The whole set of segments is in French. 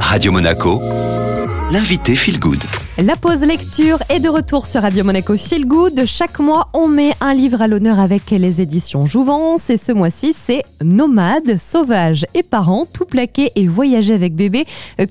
Radio Monaco, l'invité Feel Good. La pause lecture est de retour sur Radio Monaco Feel Good. Chaque mois, on met un livre à l'honneur avec les éditions Jouvence. Et ce mois-ci, c'est Nomade, sauvage et parents, tout plaqué et voyager avec bébé.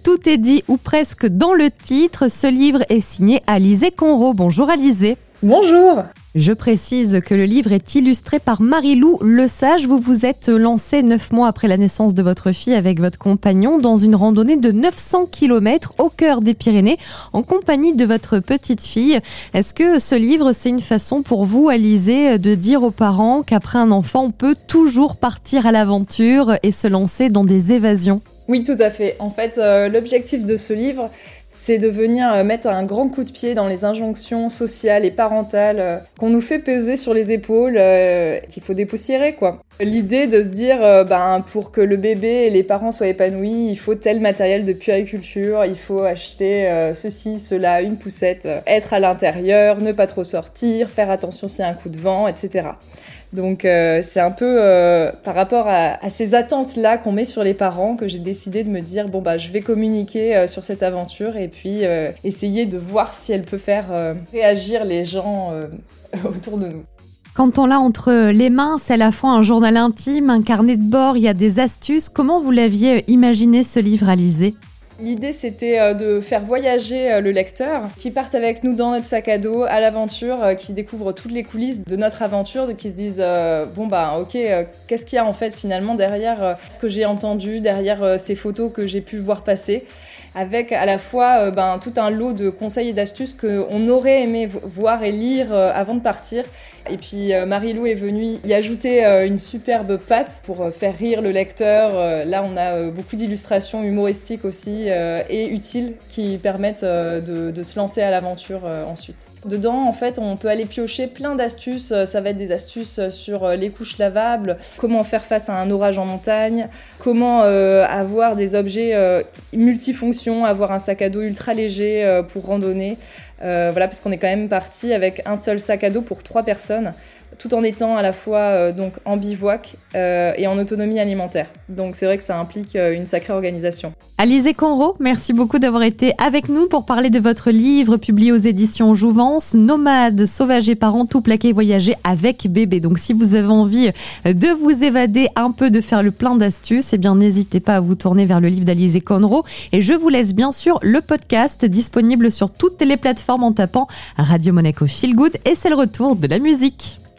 Tout est dit ou presque dans le titre. Ce livre est signé Alizé Conro. Bonjour Alizé. Bonjour. Je précise que le livre est illustré par Marie-Lou Le Sage. Vous vous êtes lancé neuf mois après la naissance de votre fille avec votre compagnon dans une randonnée de 900 km au cœur des Pyrénées en compagnie de votre petite fille. Est-ce que ce livre, c'est une façon pour vous, Alizé, de dire aux parents qu'après un enfant, on peut toujours partir à l'aventure et se lancer dans des évasions? Oui, tout à fait. En fait, euh, l'objectif de ce livre, c'est de venir euh, mettre un grand coup de pied dans les injonctions sociales et parentales euh, qu'on nous fait peser sur les épaules, euh, qu'il faut dépoussiérer, quoi. L'idée de se dire, ben, pour que le bébé et les parents soient épanouis, il faut tel matériel de puériculture, il faut acheter ceci, cela, une poussette, être à l'intérieur, ne pas trop sortir, faire attention s'il y a un coup de vent, etc. Donc euh, c'est un peu euh, par rapport à, ces attentes-là qu'on met sur les parents que j'ai décidé de me dire bon bah je vais communiquer euh, sur cette aventure et puis essayer de voir si elle peut faire réagir les gens autour de nous. Quand on l'a entre les mains, c'est à la fois un journal intime, un carnet de bord, il y a des astuces. Comment vous l'aviez imaginé ce livre, Alizé L'idée, c'était euh, de faire voyager euh, le lecteur, qui parte avec nous dans notre sac à dos à l'aventure, euh, qui découvre toutes les coulisses de notre aventure, qui se disent bon bah ok, qu'est-ce qu'il y a en fait finalement derrière ce que j'ai entendu, derrière ces photos que j'ai pu voir passer avec à la fois ben, tout un lot de conseils et d'astuces qu'on aurait aimé voir et lire avant de partir et puis Marie-Lou est venue y ajouter une superbe patte pour faire rire le lecteur. là, on a beaucoup d'illustrations humoristiques aussi et utiles qui permettent de, de se lancer à l'aventure ensuite. Dedans, en fait, on peut aller piocher plein d'astuces. Ça va être des astuces sur les couches lavables, comment faire face à un orage en montagne, comment avoir des objets multifonctions, avoir un sac à dos ultra léger pour randonner. Euh, voilà, parce qu'on est quand même parti avec un seul sac à dos pour trois personnes tout en étant à la fois euh, donc en bivouac euh, et en autonomie alimentaire. Donc c'est vrai que ça implique une sacrée organisation. Alizé Conro, merci beaucoup d'avoir été avec nous pour parler de votre livre publié aux éditions Jouvence, Nomade, sauvage et parents, tout plaqué voyager avec bébé. Donc si vous avez envie de vous évader un peu, de faire le plein d'astuces, eh bien n'hésitez pas à vous tourner vers le livre d'Alizé Conro. Et je vous laisse bien sûr le podcast disponible sur toutes les plateformes en tapant Radio Monaco Feel Good et c'est le retour de la musique.